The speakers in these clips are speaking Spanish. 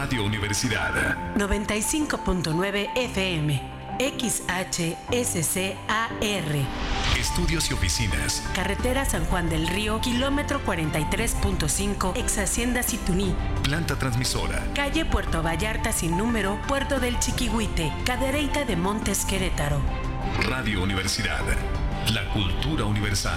Radio Universidad. 95.9 FM. XHSCAR. Estudios y oficinas. Carretera San Juan del Río, kilómetro 43.5, ex Hacienda Situní. Planta transmisora. Calle Puerto Vallarta sin número, Puerto del Chiquihuite, Cadereyta de Montes Querétaro. Radio Universidad. La cultura universal.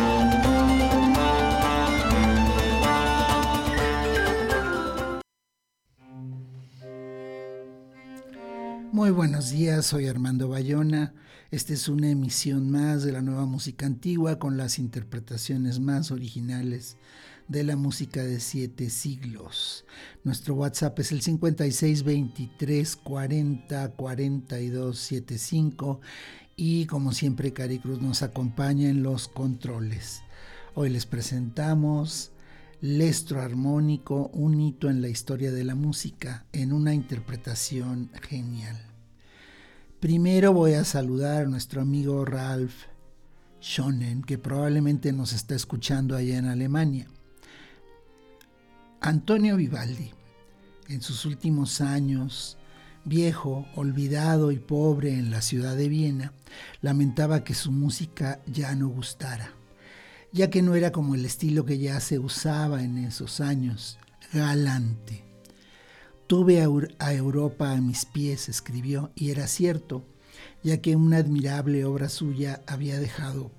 Muy buenos días, soy Armando Bayona. Esta es una emisión más de la nueva música antigua con las interpretaciones más originales de la música de siete siglos. Nuestro WhatsApp es el 5623 40 42 75 y como siempre Cari Cruz nos acompaña en los controles. Hoy les presentamos Lestro Armónico, un hito en la historia de la música, en una interpretación genial. Primero voy a saludar a nuestro amigo Ralph Schonen, que probablemente nos está escuchando allá en Alemania. Antonio Vivaldi, en sus últimos años, viejo, olvidado y pobre en la ciudad de Viena, lamentaba que su música ya no gustara, ya que no era como el estilo que ya se usaba en esos años, galante. Tuve a Europa a mis pies, escribió, y era cierto, ya que una admirable obra suya había dejado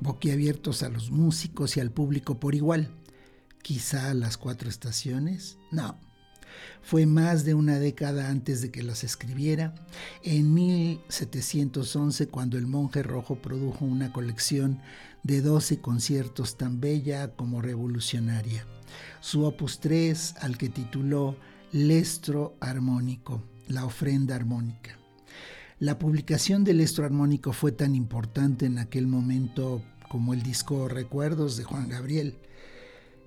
boquiabiertos a los músicos y al público por igual. Quizá las cuatro estaciones. No. Fue más de una década antes de que las escribiera, en 1711, cuando el monje rojo produjo una colección de 12 conciertos tan bella como revolucionaria. Su opus 3, al que tituló Lestro armónico, la ofrenda armónica. La publicación del Lestro armónico fue tan importante en aquel momento como el disco Recuerdos de Juan Gabriel,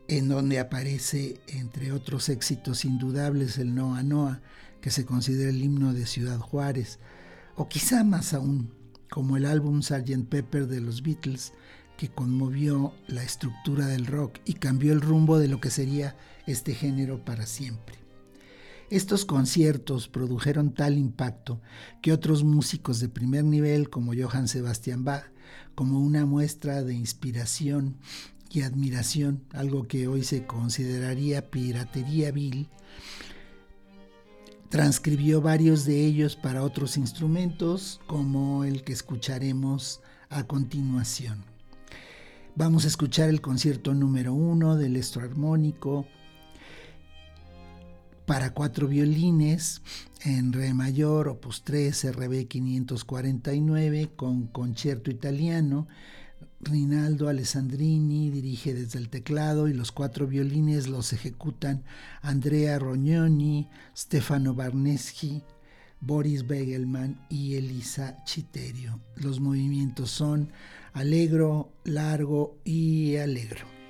en donde aparece, entre otros éxitos indudables, el Noa Noa, que se considera el himno de Ciudad Juárez, o quizá más aún, como el álbum Sgt. Pepper de los Beatles, que conmovió la estructura del rock y cambió el rumbo de lo que sería este género para siempre. Estos conciertos produjeron tal impacto que otros músicos de primer nivel como Johann Sebastian Bach, como una muestra de inspiración y admiración, algo que hoy se consideraría piratería vil, transcribió varios de ellos para otros instrumentos, como el que escucharemos a continuación. Vamos a escuchar el concierto número uno del estroarmónico para cuatro violines en Re mayor, opus 3, RB 549, con concierto italiano. Rinaldo Alessandrini dirige desde el teclado y los cuatro violines los ejecutan Andrea Rognoni, Stefano Barneschi, Boris Begelman y Elisa Chiterio. Los movimientos son alegro, largo y alegro.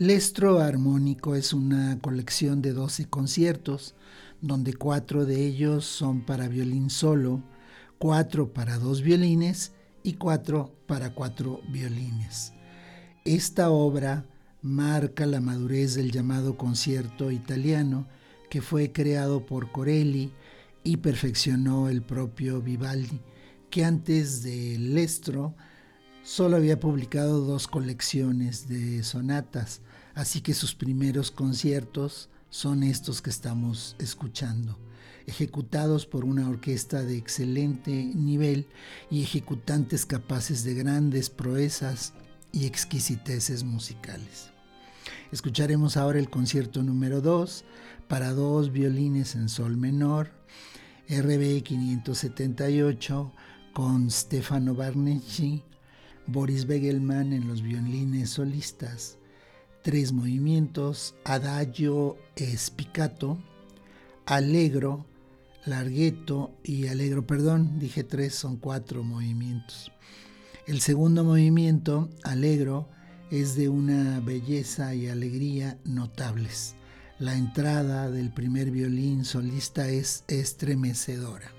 Lestro Armónico es una colección de 12 conciertos, donde cuatro de ellos son para violín solo, cuatro para dos violines y cuatro para cuatro violines. Esta obra marca la madurez del llamado concierto italiano que fue creado por Corelli y perfeccionó el propio Vivaldi, que antes de Lestro solo había publicado dos colecciones de sonatas, así que sus primeros conciertos son estos que estamos escuchando, ejecutados por una orquesta de excelente nivel y ejecutantes capaces de grandes proezas y exquisiteces musicales. Escucharemos ahora el concierto número 2 para dos violines en sol menor, RB 578 con Stefano Barnecci, Boris Begelman en los violines solistas, tres movimientos, adagio espicato, allegro, larghetto y allegro, perdón, dije tres, son cuatro movimientos. El segundo movimiento, allegro, es de una belleza y alegría notables. La entrada del primer violín solista es estremecedora.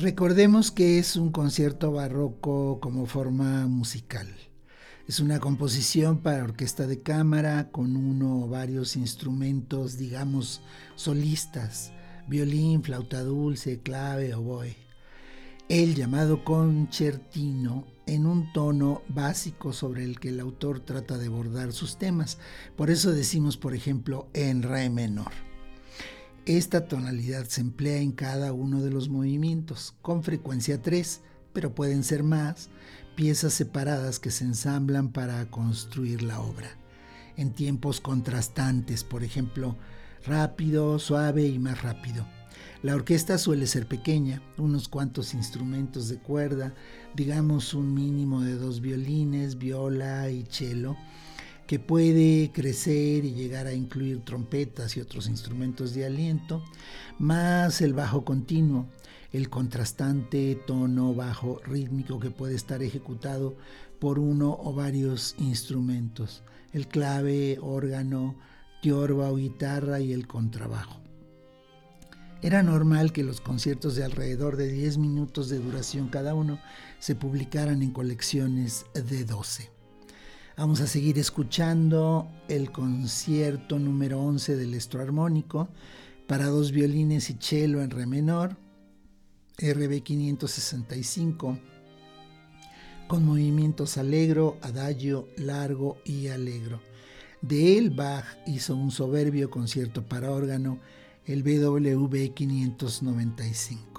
Recordemos que es un concierto barroco como forma musical. Es una composición para orquesta de cámara con uno o varios instrumentos, digamos, solistas, violín, flauta dulce, clave, oboe. El llamado concertino en un tono básico sobre el que el autor trata de bordar sus temas. Por eso decimos, por ejemplo, en re menor. Esta tonalidad se emplea en cada uno de los movimientos, con frecuencia 3, pero pueden ser más, piezas separadas que se ensamblan para construir la obra. En tiempos contrastantes, por ejemplo, rápido, suave y más rápido. La orquesta suele ser pequeña, unos cuantos instrumentos de cuerda, digamos un mínimo de dos violines, viola y cello, que puede crecer y llegar a incluir trompetas y otros instrumentos de aliento, más el bajo continuo, el contrastante tono bajo rítmico que puede estar ejecutado por uno o varios instrumentos, el clave, órgano, tiorba o guitarra y el contrabajo. Era normal que los conciertos de alrededor de 10 minutos de duración cada uno se publicaran en colecciones de 12. Vamos a seguir escuchando el concierto número 11 del armónico para dos violines y cello en re menor, RB 565, con movimientos alegro, adagio, largo y alegro. De él Bach hizo un soberbio concierto para órgano, el BWV 595.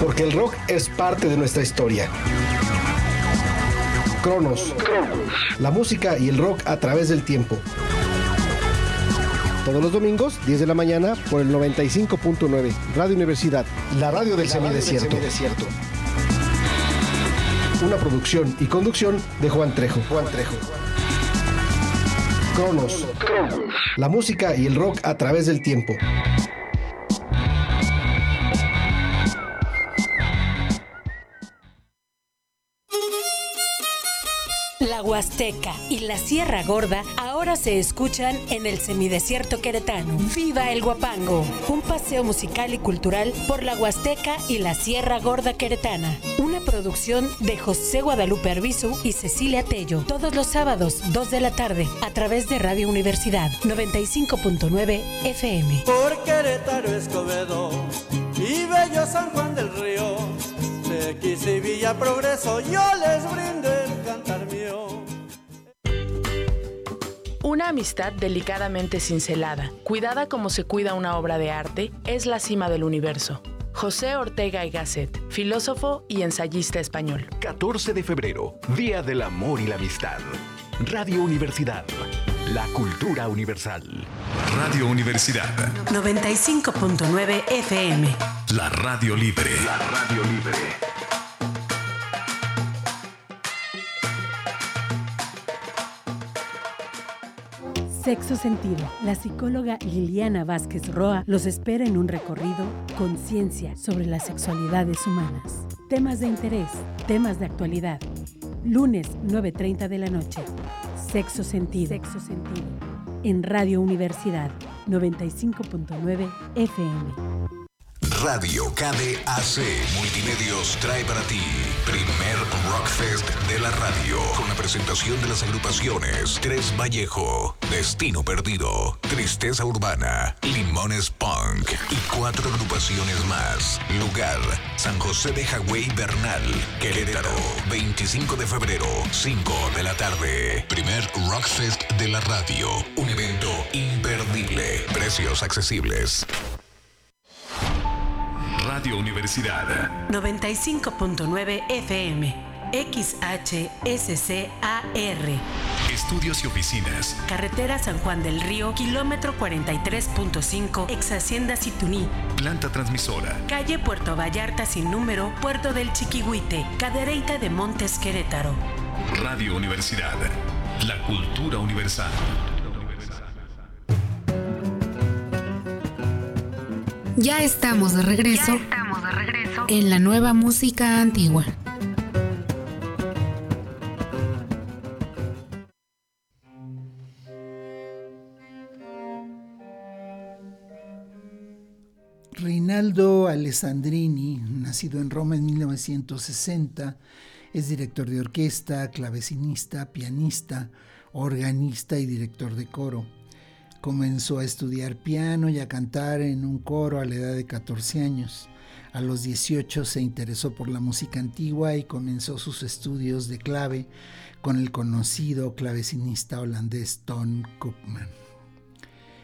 Porque el rock es parte de nuestra historia. Cronos. La música y el rock a través del tiempo. Todos los domingos, 10 de la mañana, por el 95.9. Radio Universidad, la radio del semidesierto. Una producción y conducción de Juan Trejo. Juan Trejo. Cronos. La música y el rock a través del tiempo. Huasteca y la Sierra Gorda ahora se escuchan en el semidesierto queretano. ¡Viva el Guapango! Un paseo musical y cultural por la Huasteca y la Sierra Gorda queretana. Una producción de José Guadalupe Arbizu y Cecilia Tello. Todos los sábados, 2 de la tarde, a través de Radio Universidad 95.9 FM. Por Querétaro Escobedo y Bello San Juan del Río. X y Villa Progreso, yo les brindo el cantar mío. Una amistad delicadamente cincelada, cuidada como se cuida una obra de arte, es la cima del universo. José Ortega y Gasset, filósofo y ensayista español. 14 de febrero, Día del Amor y la Amistad. Radio Universidad, la cultura universal. Radio Universidad. 95.9 FM. La radio libre. La radio libre. Sexo Sentido. La psicóloga Liliana Vázquez Roa los espera en un recorrido conciencia sobre las sexualidades humanas. Temas de interés, temas de actualidad. Lunes 9.30 de la noche. Sexo Sentido. Sexo Sentido. En Radio Universidad 95.9 FM. Radio KDAC Multimedios trae para ti primer Rockfest de la radio con la presentación de las agrupaciones Tres Vallejo, Destino Perdido, Tristeza Urbana, Limones Punk y cuatro agrupaciones más. Lugar, San José de Hawái Bernal, Querétaro, 25 de febrero, 5 de la tarde. Primer Rockfest de la radio, un evento imperdible, precios accesibles. Radio Universidad. 95.9 FM. XHSCAR. Estudios y oficinas. Carretera San Juan del Río, kilómetro 43.5, ex Hacienda Situní. Planta transmisora. Calle Puerto Vallarta sin número, Puerto del Chiquihuite, Cadereyta de Montes Querétaro. Radio Universidad. La cultura universal. Ya estamos de regreso, estamos de regreso. en la nueva música antigua. Reinaldo Alessandrini, nacido en Roma en 1960, es director de orquesta, clavecinista, pianista, organista y director de coro. Comenzó a estudiar piano y a cantar en un coro a la edad de 14 años. A los 18 se interesó por la música antigua y comenzó sus estudios de clave con el conocido clavecinista holandés Ton Koopman.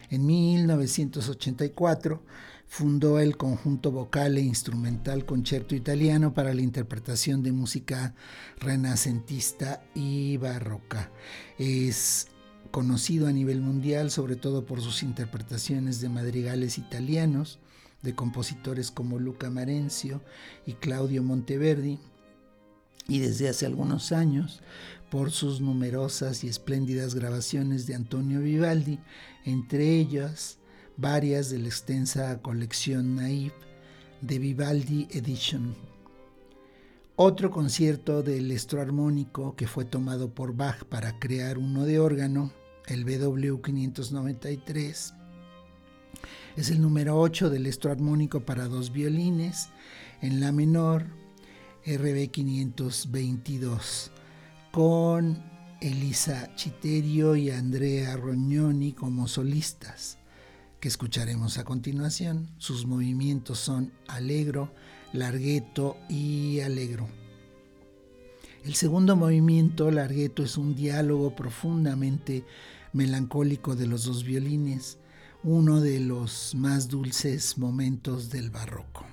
En 1984 fundó el conjunto vocal e instrumental Concerto Italiano para la interpretación de música renacentista y barroca. Es conocido a nivel mundial sobre todo por sus interpretaciones de madrigales italianos de compositores como Luca Marenzio y Claudio Monteverdi, y desde hace algunos años por sus numerosas y espléndidas grabaciones de Antonio Vivaldi, entre ellas varias de la extensa colección Naive de Vivaldi Edition. Otro concierto del estroarmónico que fue tomado por Bach para crear uno de órgano, el BW 593, es el número 8 del estroarmónico para dos violines en la menor RB 522 con Elisa Chiterio y Andrea Rognoni como solistas, que escucharemos a continuación. Sus movimientos son alegro, largueto y alegro. El segundo movimiento, largueto, es un diálogo profundamente melancólico de los dos violines, uno de los más dulces momentos del barroco.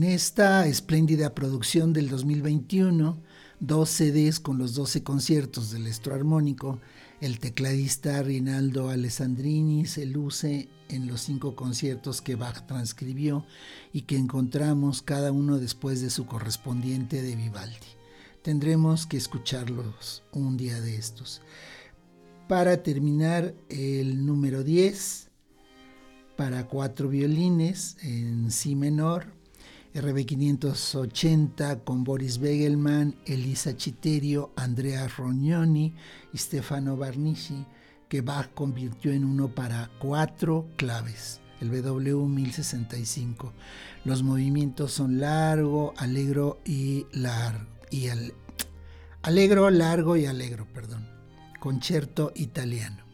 En esta espléndida producción del 2021, dos CDs con los 12 conciertos del armónico, el tecladista Rinaldo Alessandrini se luce en los cinco conciertos que Bach transcribió y que encontramos cada uno después de su correspondiente de Vivaldi. Tendremos que escucharlos un día de estos. Para terminar, el número 10 para cuatro violines en Si menor, RB580 con Boris Begelman, Elisa Chiterio, Andrea Rognoni y Stefano Barnici, que Bach convirtió en uno para cuatro claves, el WV1065. Los movimientos son largo, alegro y largo. Y alegro, largo y alegro, perdón. Concerto italiano.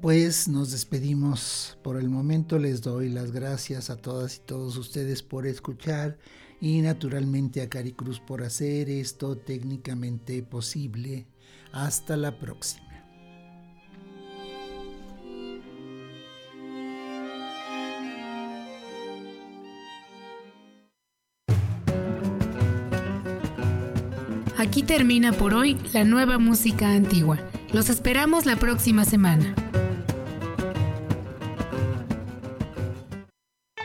Pues nos despedimos por el momento. Les doy las gracias a todas y todos ustedes por escuchar y naturalmente a Cari Cruz por hacer esto técnicamente posible. Hasta la próxima. Aquí termina por hoy la nueva música antigua. Los esperamos la próxima semana.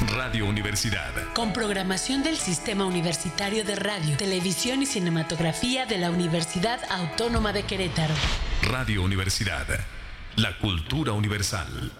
Radio Universidad. Con programación del Sistema Universitario de Radio, Televisión y Cinematografía de la Universidad Autónoma de Querétaro. Radio Universidad. La cultura universal.